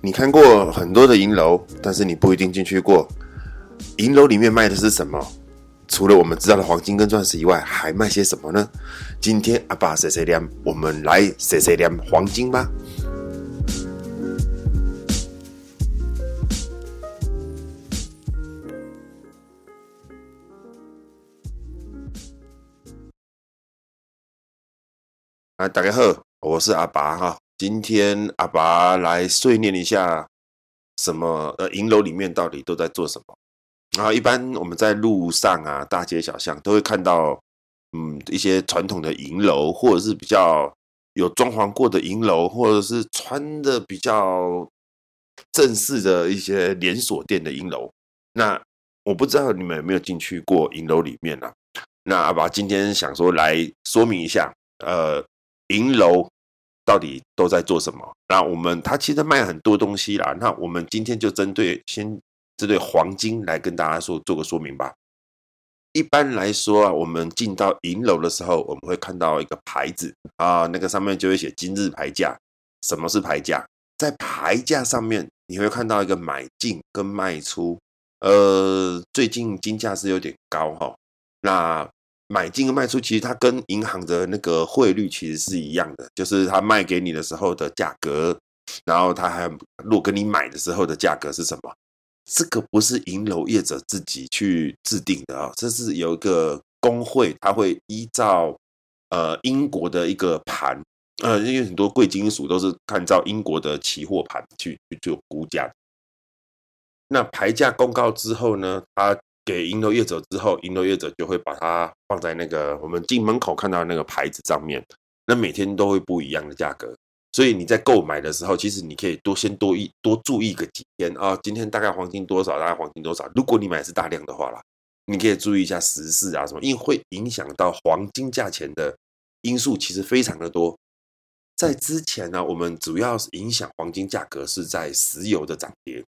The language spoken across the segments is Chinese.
你看过很多的银楼，但是你不一定进去过。银楼里面卖的是什么？除了我们知道的黄金跟钻石以外，还卖些什么呢？今天阿爸碎碎念，我们来碎碎念黄金吧。啊，大家好，我是阿拔哈。今天阿拔来碎念一下，什么呃银楼里面到底都在做什么？然后一般我们在路上啊，大街小巷都会看到，嗯，一些传统的银楼，或者是比较有装潢过的银楼，或者是穿的比较正式的一些连锁店的银楼。那我不知道你们有没有进去过银楼里面啊？那阿拔今天想说来说明一下，呃。银楼到底都在做什么？那我们他其实卖很多东西啦。那我们今天就针对先针对黄金来跟大家说做个说明吧。一般来说啊，我们进到银楼的时候，我们会看到一个牌子啊，那个上面就会写今日牌价。什么是牌价？在牌价上面你会看到一个买进跟卖出。呃，最近金价是有点高哈。那买进跟卖出，其实它跟银行的那个汇率其实是一样的，就是他卖给你的时候的价格，然后他还如果跟你买的时候的价格是什么？这个不是银楼业者自己去制定的啊，这是有一个公会，他会依照呃英国的一个盘，呃，因为很多贵金属都是看照英国的期货盘去去做估价。那牌价公告之后呢，它。给银楼业者之后，银楼业者就会把它放在那个我们进门口看到那个牌子上面。那每天都会不一样的价格，所以你在购买的时候，其实你可以多先多一多注意个几天啊。今天大概黄金多少？大概黄金多少？如果你买的是大量的话啦，你可以注意一下时事啊什么，因为会影响到黄金价钱的因素其实非常的多。在之前呢，我们主要是影响黄金价格是在石油的涨跌。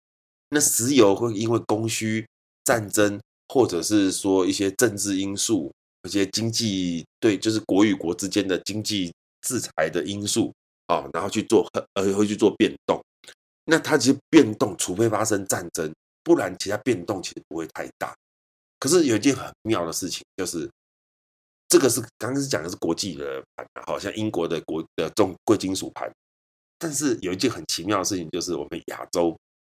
那石油会因为供需战争。或者是说一些政治因素，一些经济对，就是国与国之间的经济制裁的因素啊，然后去做呃会去做变动。那它其实变动，除非发生战争，不然其他变动其实不会太大。可是有一件很妙的事情，就是这个是刚刚是讲的是国际的盘，好像英国的国的重贵金属盘。但是有一件很奇妙的事情，就是我们亚洲，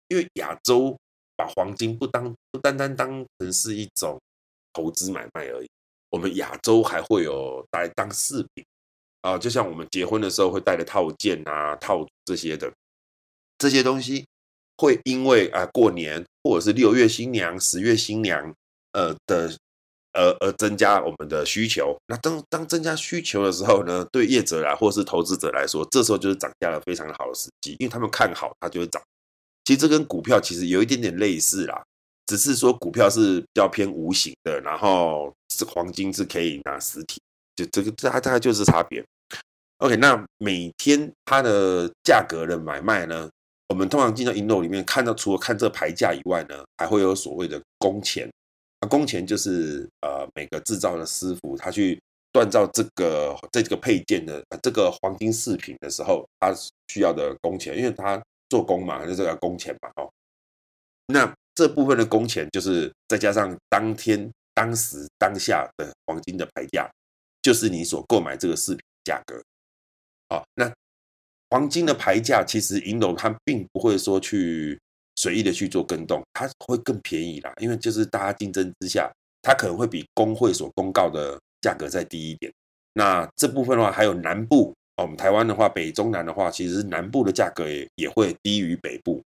因为亚洲。把黄金不当不单单当成是一种投资买卖而已，我们亚洲还会有带当饰品啊，就像我们结婚的时候会带的套件啊、套这些的这些东西，会因为啊过年或者是六月新娘、十月新娘呃的呃而增加我们的需求。那当当增加需求的时候呢，对业者来或是投资者来说，这时候就是涨价了非常好的时机，因为他们看好它就会涨。其实这跟股票其实有一点点类似啦，只是说股票是比较偏无形的，然后是黄金是可以拿实体，就这个这大概就是差别。OK，那每天它的价格的买卖呢，我们通常进到银楼里面看到，除了看这个牌价以外呢，还会有所谓的工钱。那工钱就是呃每个制造的师傅他去锻造这个这个配件的这个黄金饰品的时候，他需要的工钱，因为他。做工嘛，就这个工钱嘛，哦，那这部分的工钱就是再加上当天、当时、当下的黄金的牌价，就是你所购买这个饰品价格。好，那黄金的牌价其实银楼它并不会说去随意的去做更动，它会更便宜啦，因为就是大家竞争之下，它可能会比工会所公告的价格再低一点。那这部分的话，还有南部。我们台湾的话，北中南的话，其实南部的价格也也会低于北部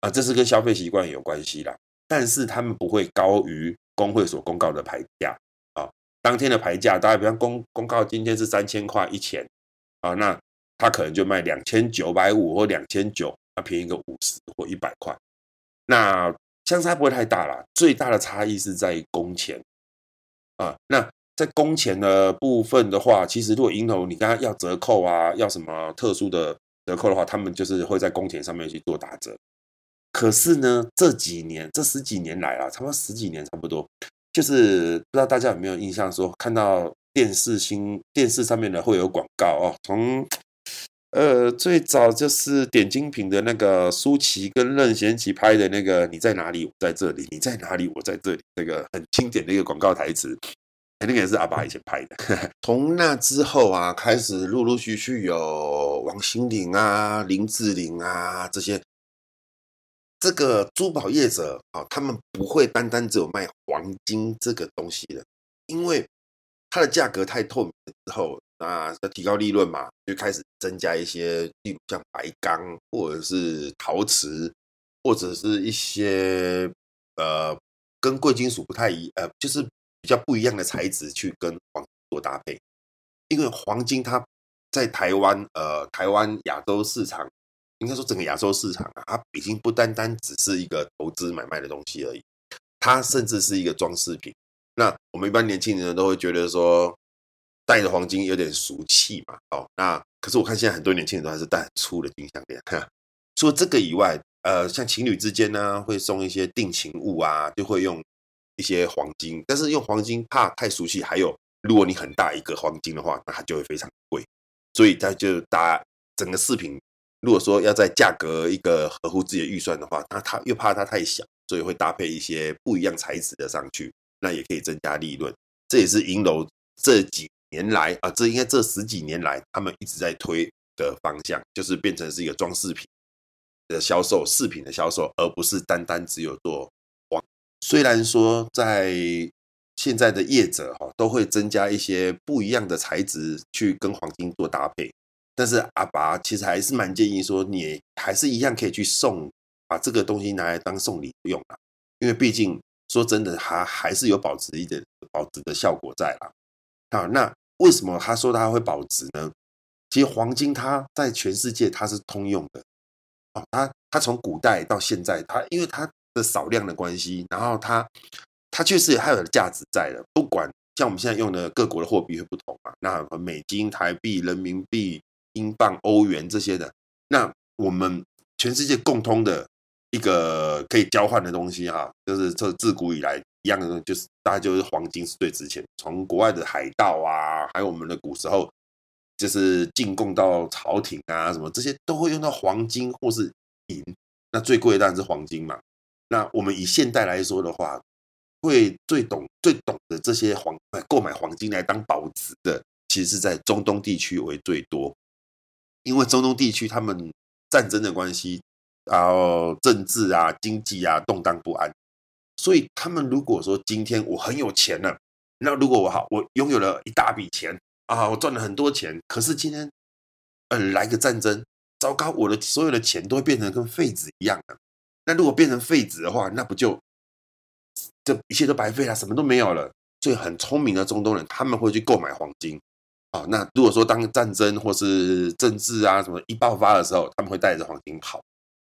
啊，这是跟消费习惯有关系啦。但是他们不会高于工会所公告的牌价啊，当天的牌价，大家比方公公告今天是三千块一钱啊，那他可能就卖两千九百五或两千九，那便宜个五十或一百块，那相差不会太大啦，最大的差异是在工钱啊，那。在工钱的部分的话，其实如果银楼你跟他要折扣啊，要什么特殊的折扣的话，他们就是会在工钱上面去做打折。可是呢，这几年这十几年来啊，差不多十几年差不多，就是不知道大家有没有印象说，看到电视新电视上面呢会有广告哦，从呃最早就是点精品的那个舒淇跟任贤齐拍的那个你在哪里我在这里你在哪里我在这里这个很经典的一个广告台词。那个也是阿爸以前拍的。从那之后啊，开始陆陆续续有王心凌啊、林志玲啊这些，这个珠宝业者啊，他们不会单单只有卖黄金这个东西的，因为它的价格太透明了之后，那要提高利润嘛，就开始增加一些，例如像白钢或者是陶瓷，或者是一些呃跟贵金属不太一，呃，就是。比较不一样的材质去跟黄金做搭配，因为黄金它在台湾，呃，台湾亚洲市场，应该说整个亚洲市场啊，它已经不单单只是一个投资买卖的东西而已，它甚至是一个装饰品。那我们一般年轻人都会觉得说，戴着黄金有点俗气嘛，哦，那可是我看现在很多年轻人都还是戴很粗的金项链。除了这个以外，呃，像情侣之间呢，会送一些定情物啊，就会用。一些黄金，但是用黄金怕太俗气。还有，如果你很大一个黄金的话，那它就会非常贵。所以它就搭整个饰品，如果说要在价格一个合乎自己的预算的话，那它又怕它太小，所以会搭配一些不一样材质的上去，那也可以增加利润。这也是银楼这几年来啊，这应该这十几年来他们一直在推的方向，就是变成是一个装饰品的销售，饰品的销售，而不是单单只有做。虽然说在现在的业者哈都会增加一些不一样的材质去跟黄金做搭配，但是阿拔其实还是蛮建议说，你还是一样可以去送，把这个东西拿来当送礼用啊，因为毕竟说真的，它还是有保值一点保值的效果在啦。好，那为什么他说它会保值呢？其实黄金它在全世界它是通用的哦，它它从古代到现在，它因为它。少量的关系，然后它它确实还有价值在的。不管像我们现在用的各国的货币会不同嘛，那美金、台币、人民币、英镑、欧元这些的，那我们全世界共通的一个可以交换的东西哈，就是这自古以来一样的，就是大概就是黄金是最值钱。从国外的海盗啊，还有我们的古时候，就是进贡到朝廷啊，什么这些都会用到黄金或是银。那最贵当然是黄金嘛。那我们以现代来说的话，会最懂最懂的这些黄购买黄金来当保值的，其实是在中东地区为最多，因为中东地区他们战争的关系，然后政治啊、经济啊动荡不安，所以他们如果说今天我很有钱了，那如果我好我拥有了一大笔钱啊，我赚了很多钱，可是今天呃来个战争，糟糕，我的所有的钱都会变成跟废纸一样的。那如果变成废纸的话，那不就这一切都白费了，什么都没有了。所以很聪明的中东人，他们会去购买黄金。啊，那如果说当战争或是政治啊什么一爆发的时候，他们会带着黄金跑。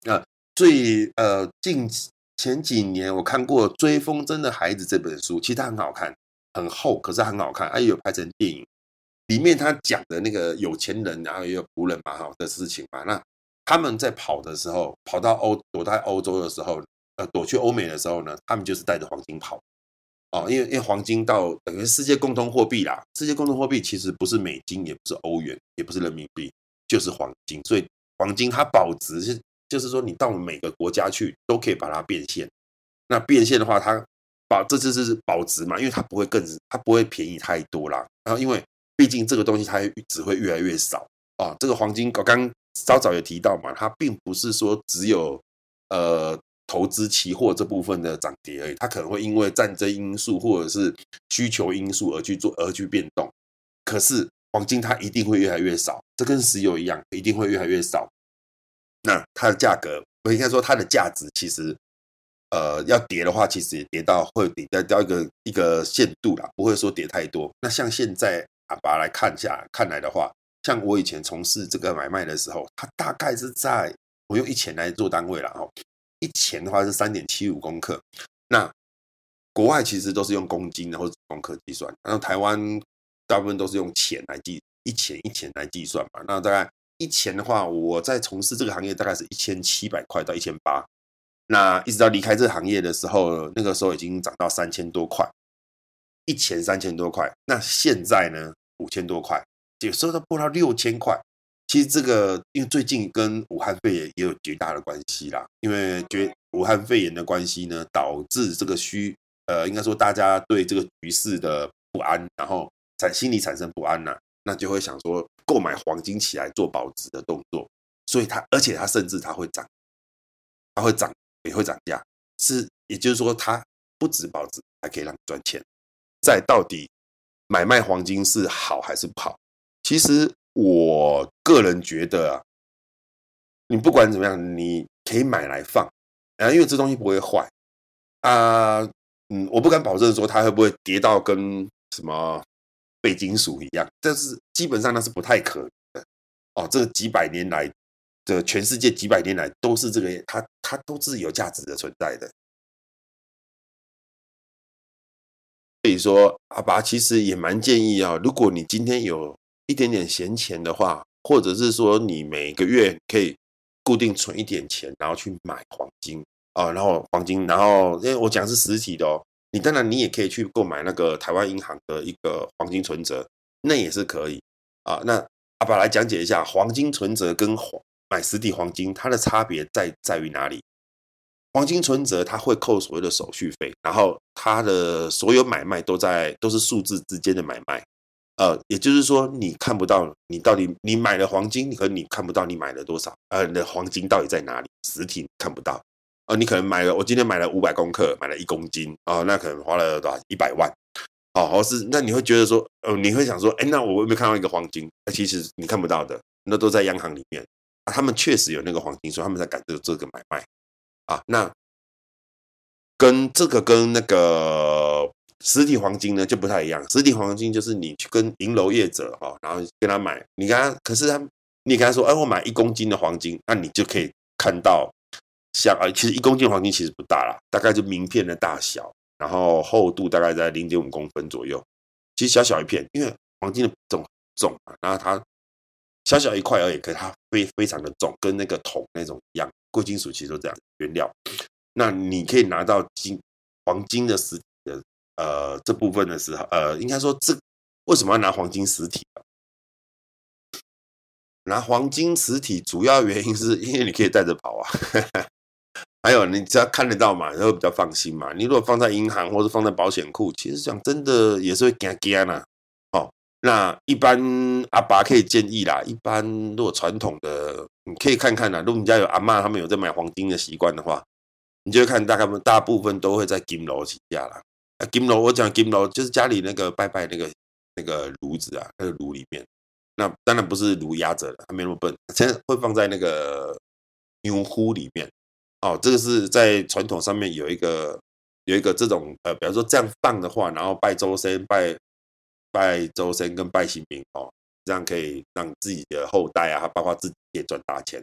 那最呃近前几年我看过《追风筝的孩子》这本书，其实它很好看，很厚，可是很好看，还有拍成电影。里面他讲的那个有钱人然后也有仆人嘛哈的事情嘛，那。他们在跑的时候，跑到欧躲在欧洲的时候，呃，躲去欧美的时候呢，他们就是带着黄金跑，哦，因为因为黄金到等于世界共同货币啦，世界共同货币其实不是美金，也不是欧元，也不是人民币，就是黄金，所以黄金它保值是，就是说你到每个国家去都可以把它变现，那变现的话，它保这就是保值嘛，因为它不会更它不会便宜太多啦，然后因为毕竟这个东西它只会越来越少。啊，这个黄金刚刚。稍早有提到嘛，它并不是说只有呃投资期货这部分的涨跌而已，它可能会因为战争因素或者是需求因素而去做而去变动。可是黄金它一定会越来越少，这跟石油一样，一定会越来越少。那它的价格，我应该说它的价值其实呃要跌的话，其实也跌到会跌到一个一个限度啦，不会说跌太多。那像现在啊，把它来看一下看来的话。像我以前从事这个买卖的时候，它大概是在我用一钱来做单位了哈，一钱的话是三点七五公克。那国外其实都是用公斤的或者公克计算，然后台湾大部分都是用钱来计，一钱一钱来计算嘛。那大概一钱的话，我在从事这个行业大概是一千七百块到一千八。那一直到离开这个行业的时候，那个时候已经涨到三千多块。一千三千多块，那现在呢五千多块，有时候都破到六千块。其实这个因为最近跟武汉肺炎也有绝大的关系啦，因为绝武汉肺炎的关系呢，导致这个需呃，应该说大家对这个局势的不安，然后产心理产生不安呐、啊，那就会想说购买黄金起来做保值的动作，所以它而且它甚至它会涨，它会涨也会涨价，是也就是说它不止保值，还可以让你赚钱。在到底买卖黄金是好还是不好？其实。我个人觉得啊，你不管怎么样，你可以买来放啊，因为这东西不会坏啊。嗯，我不敢保证说它会不会跌到跟什么贵金属一样，但是基本上那是不太可能的哦。这个几百年来的全世界几百年来都是这个，它它都是有价值的存在的。所以说，阿爸其实也蛮建议啊，如果你今天有。一点点闲钱的话，或者是说你每个月可以固定存一点钱，然后去买黄金啊，然后黄金，然后因为我讲是实体的哦，你当然你也可以去购买那个台湾银行的一个黄金存折，那也是可以啊。那阿爸来讲解一下黄金存折跟黄买实体黄金它的差别在在于哪里？黄金存折它会扣所谓的手续费，然后它的所有买卖都在都是数字之间的买卖。呃，也就是说，你看不到你到底你买了黄金，可能你看不到你买了多少，呃，你的黄金到底在哪里？实体看不到，呃，你可能买了，我今天买了五百公克，买了一公斤，哦、呃，那可能花了多少？一百万，哦，或是那你会觉得说，呃，你会想说，哎，那我有没有看到一个黄金？那其实你看不到的，那都在央行里面，啊，他们确实有那个黄金，所以他们在干这这个买卖，啊，那跟这个跟那个。实体黄金呢就不太一样，实体黄金就是你去跟银楼业者哈，然后跟他买，你跟他，可是他，你跟他说，哎，我买一公斤的黄金，那你就可以看到，像啊，其实一公斤黄金其实不大啦，大概就名片的大小，然后厚度大概在零点五公分左右，其实小小一片，因为黄金的重重嘛，然后它小小一块而已，可是它非非常的重，跟那个铜那种一样，贵金属其实都这样原料，那你可以拿到金黄金的实。呃，这部分的时候，呃，应该说这为什么要拿黄金实体？拿黄金实体主要原因是因为你可以带着跑啊，还有你只要看得到嘛，然后比较放心嘛。你如果放在银行或者放在保险库，其实讲真的也是会惊惊呐。哦，那一般阿爸可以建议啦，一般如果传统的，你可以看看啦。如果你家有阿妈他们有在买黄金的习惯的话，你就看大概大部分都会在金楼起价啦。金炉，我讲金炉就是家里那个拜拜那个那个炉子啊，那个炉里面，那当然不是炉压着的，它没那么笨，现在会放在那个牛壶里面。哦，这个是在传统上面有一个有一个这种呃，比方说这样放的话，然后拜祖先、拜拜祖先跟拜新明哦，这样可以让自己的后代啊，包括自己也赚大钱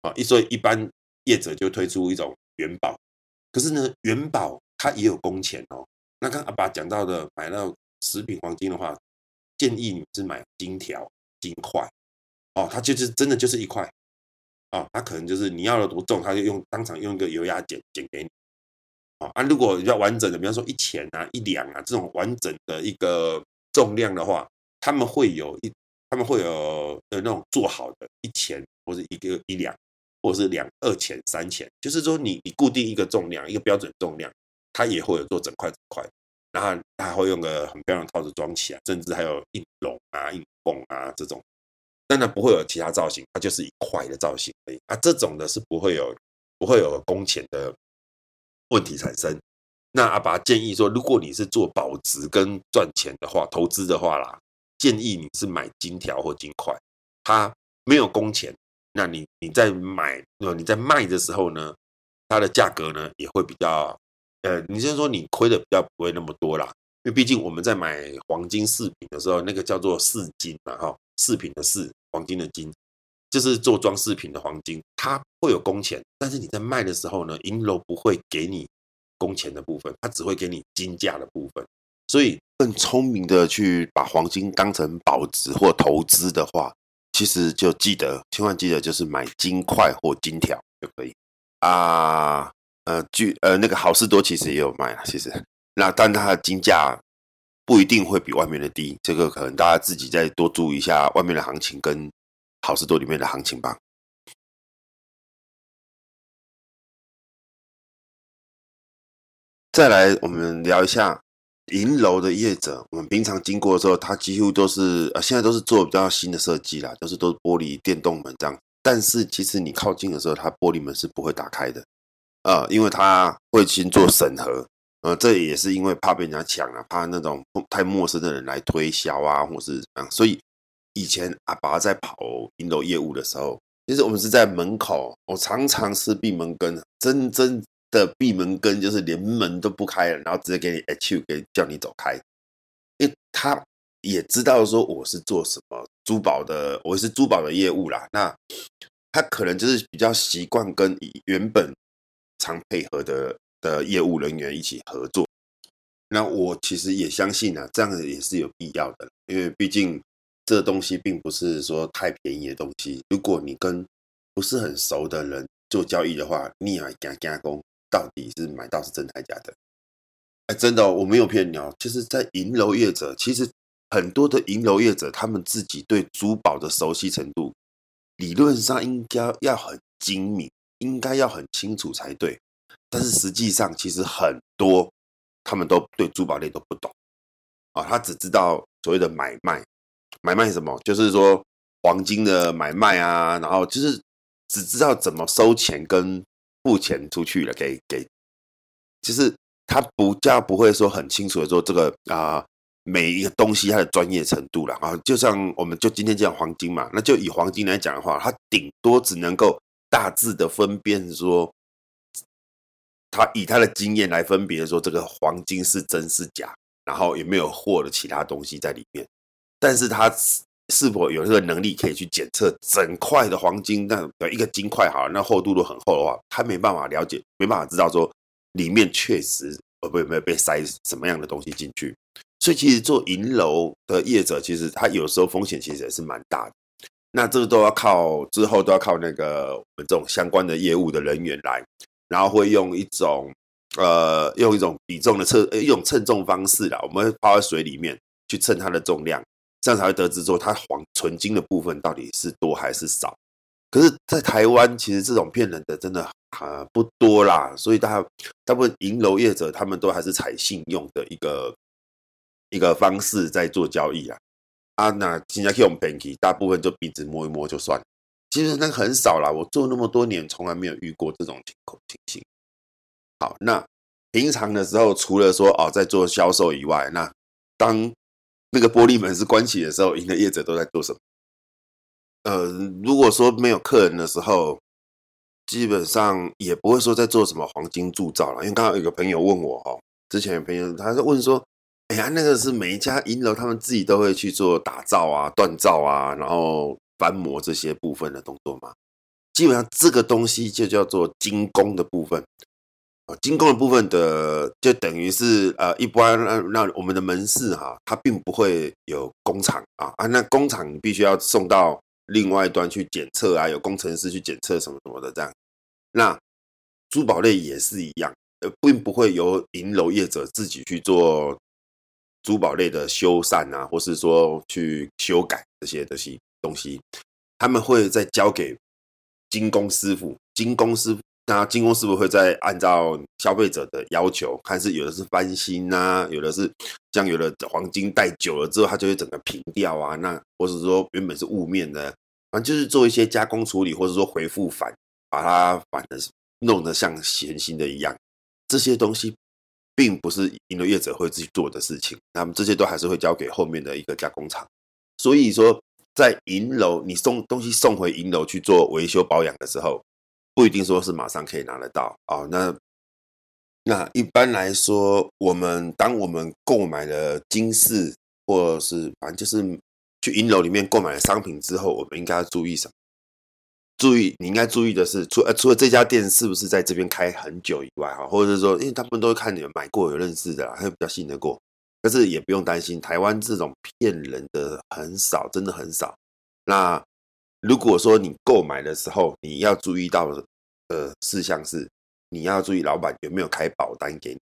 啊。一所以一般业者就推出一种元宝，可是呢，元宝它也有工钱哦。那刚阿爸讲到的买那种食品黄金的话，建议你是买金条、金块哦，它就是真的就是一块哦，它可能就是你要的多重，它就用当场用一个油压剪剪给你哦啊。如果要完整的，比方说一钱啊、一两啊这种完整的一个重量的话，他们会有一他们会有呃那种做好的一钱或者一个一两，或者是两二钱、三钱，就是说你你固定一个重量，一个标准重量。它也会有做整块整块，然后它会用个很漂亮的套子装起来，甚至还有印龙啊、印凤啊这种，但它不会有其他造型，它就是一块的造型而已。啊，这种的是不会有不会有工钱的问题产生。那阿爸建议说，如果你是做保值跟赚钱的话，投资的话啦，建议你是买金条或金块，它没有工钱。那你你在买，你在卖的时候呢，它的价格呢也会比较。呃，你先说你亏的比较不会那么多啦，因为毕竟我们在买黄金饰品的时候，那个叫做饰金嘛，哈，饰品的饰，黄金的金，就是做装饰品的黄金，它会有工钱，但是你在卖的时候呢，银楼不会给你工钱的部分，它只会给你金价的部分，所以更聪明的去把黄金当成保值或投资的话，其实就记得，千万记得就是买金块或金条就可以啊。呃，据呃那个好事多其实也有卖啊，其实那但它的金价不一定会比外面的低。这个可能大家自己再多注意一下外面的行情跟好事多里面的行情吧。再来，我们聊一下银楼的业者。我们平常经过的时候，它几乎都是呃，现在都是做比较新的设计啦，都是都是玻璃电动门这样。但是其实你靠近的时候，它玻璃门是不会打开的，呃，因为他会先做审核，呃，这也是因为怕被人家抢啊，怕那种太陌生的人来推销啊，或是怎样。所以以前阿拔在跑银楼业务的时候，其实我们是在门口，我常常是闭门羹，真真。的闭门羹就是连门都不开了，然后直接给你 H 给叫你走开，因为他也知道说我是做什么珠宝的，我是珠宝的业务啦。那他可能就是比较习惯跟原本常配合的的业务人员一起合作。那我其实也相信啊，这样子也是有必要的，因为毕竟这东西并不是说太便宜的东西。如果你跟不是很熟的人做交易的话，你也要加加工。到底是买到是真还假的？哎，真的，我没有骗你哦。就是在银楼业者，其实很多的银楼业者，他们自己对珠宝的熟悉程度，理论上应该要很精明，应该要很清楚才对。但是实际上，其实很多他们都对珠宝类都不懂啊。他只知道所谓的买卖，买卖什么？就是说黄金的买卖啊，然后就是只知道怎么收钱跟。付钱出去了，给给，就是他不叫不会说很清楚的说这个啊、每一个东西它的专业程度了啊，就像我们就今天讲黄金嘛，那就以黄金来讲的话，它顶多只能够大致的分辨说，他以他的经验来分别说这个黄金是真是假，然后有没有货的其他东西在里面，但是他。是否有这个能力可以去检测整块的黄金？那一个金块好，那厚度都很厚的话，他没办法了解，没办法知道说里面确实呃，不有没有被塞什么样的东西进去。所以其实做银楼的业者，其实他有时候风险其实也是蛮大的。那这个都要靠之后都要靠那个我们这种相关的业务的人员来，然后会用一种呃用一种比重的测一种称重方式啦，我们会泡在水里面去称它的重量。这样才会得知说它黄纯金的部分到底是多还是少。可是，在台湾其实这种骗人的真的啊不多啦，所以大大部分银楼业者他们都还是采信用的一个一个方式在做交易啊。啊，那现在用 bank 大部分就鼻子摸一摸就算，其实那很少啦。我做那么多年，从来没有遇过这种情况情形。好，那平常的时候，除了说哦在做销售以外，那当那个玻璃门是关起的时候，银的业者都在做什么？呃，如果说没有客人的时候，基本上也不会说在做什么黄金铸造了。因为刚刚有个朋友问我哦，之前有朋友他是问说，哎呀，那个是每一家银楼他们自己都会去做打造啊、锻造啊，然后翻模这些部分的动作嘛？基本上这个东西就叫做精工的部分。啊，精工的部分的就等于是呃，一般那那我们的门市哈，它并不会有工厂啊啊，那工厂你必须要送到另外一端去检测啊，有工程师去检测什么什么的这样。那珠宝类也是一样，呃，并不会由银楼业者自己去做珠宝类的修缮啊，或是说去修改这些这些东西，他们会再交给精工师傅，精工师傅。那精工师傅会再按照消费者的要求，看是有的是翻新啊，有的是像有的黄金戴久了之后，它就会整个平掉啊。那或者说原本是雾面的，反正就是做一些加工处理，或者说回复反，把它反的弄得像全新的一样。这些东西并不是银楼业者会自己做的事情，那么这些都还是会交给后面的一个加工厂。所以说，在银楼你送东西送回银楼去做维修保养的时候。不一定说是马上可以拿得到啊。那那一般来说，我们当我们购买了金饰，或是反正就是去银楼里面购买了商品之后，我们应该要注意什么？注意，你应该注意的是，除呃除了这家店是不是在这边开很久以外，哈，或者是说，因为他们都会看你们买过有认识的，还有比较信得过。但是也不用担心，台湾这种骗人的很少，真的很少。那如果说你购买的时候，你要注意到的事项是，你要注意老板有没有开保单给你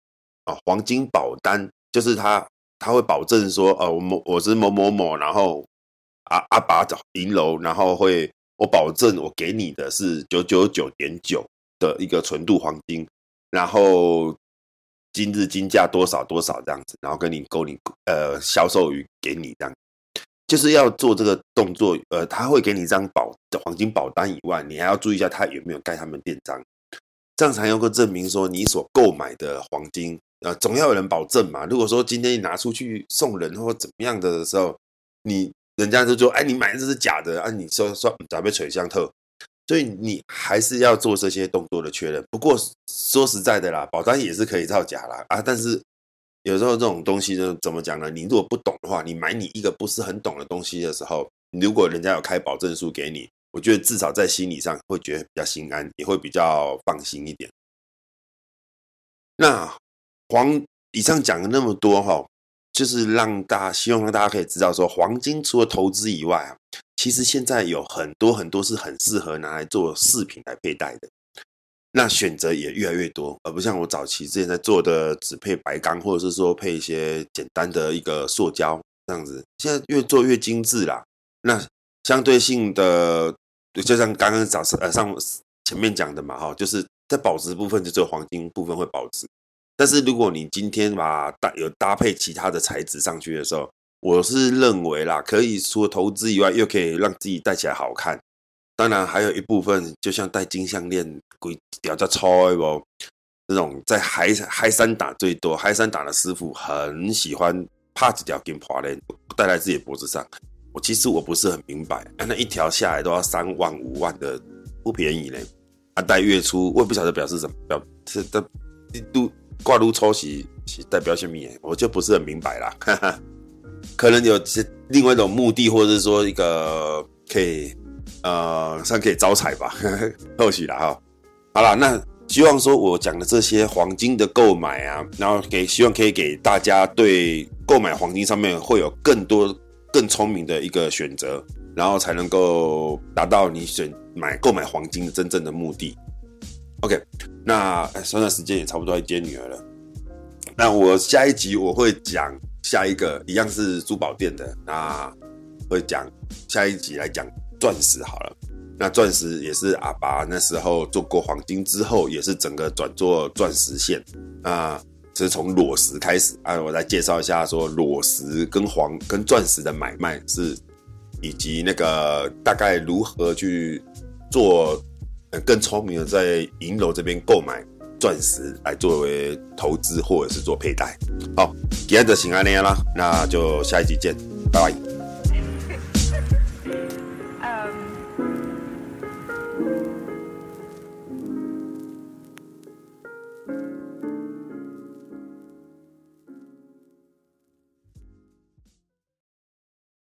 啊？黄金保单就是他他会保证说，呃，我某我是某某某，然后阿阿爸找银楼，然后会我保证我给你的是九九九点九的一个纯度黄金，然后今日金价多少多少这样子，然后跟你勾你呃销售于给你这样，就是要做这个动作，呃，他会给你一张保的黄金保单以外，你还要注意一下他有没有盖他们店章，这样才能够证明说你所购买的黄金。呃，总要有人保证嘛。如果说今天你拿出去送人或怎么样的时候，你人家就说，哎，你买的这是假的啊，你说说准备垂向特，所以你还是要做这些动作的确认。不过说实在的啦，保单也是可以造假啦啊。但是有时候这种东西呢，怎么讲呢？你如果不懂的话，你买你一个不是很懂的东西的时候，如果人家有开保证书给你，我觉得至少在心理上会觉得比较心安，也会比较放心一点。那。黄以上讲了那么多哈，就是让大家希望让大家可以知道说，黄金除了投资以外啊，其实现在有很多很多是很适合拿来做饰品来佩戴的。那选择也越来越多，而不像我早期之前在做的只配白钢，或者是说配一些简单的一个塑胶这样子。现在越做越精致啦。那相对性的，就像刚刚早上呃上前面讲的嘛哈，就是在保值部分就只有黄金部分会保值。但是如果你今天把搭有搭配其他的材质上去的时候，我是认为啦，可以除了投资以外，又可以让自己戴起来好看。当然还有一部分，就像戴金项链，鬼屌叫超哦，这种在嗨嗨山打最多，嗨山打的师傅很喜欢帕子条金华链戴在自己脖子上。我其实我不是很明白，那一条下来都要三万五万的，不便宜嘞。他戴月初，我也不晓得表示什么，表是的都。挂炉抽洗是代表什么？我就不是很明白啦，哈哈，可能有些另外一种目的，或者是说一个可以呃算可以招财吧，或许啦哈。好了，那希望说我讲的这些黄金的购买啊，然后给希望可以给大家对购买黄金上面会有更多更聪明的一个选择，然后才能够达到你选买购买黄金真正的目的。OK，那算算时间也差不多要接女儿了。那我下一集我会讲下一个一样是珠宝店的，那会讲下一集来讲钻石好了。那钻石也是阿爸那时候做过黄金之后，也是整个转做钻石线啊，这是从裸石开始啊。我来介绍一下说裸石跟黄跟钻石的买卖是，以及那个大概如何去做。更聪明的在银楼这边购买钻石来作为投资或者是做佩戴。好，今天就先这样啦，那就下一集见，拜拜。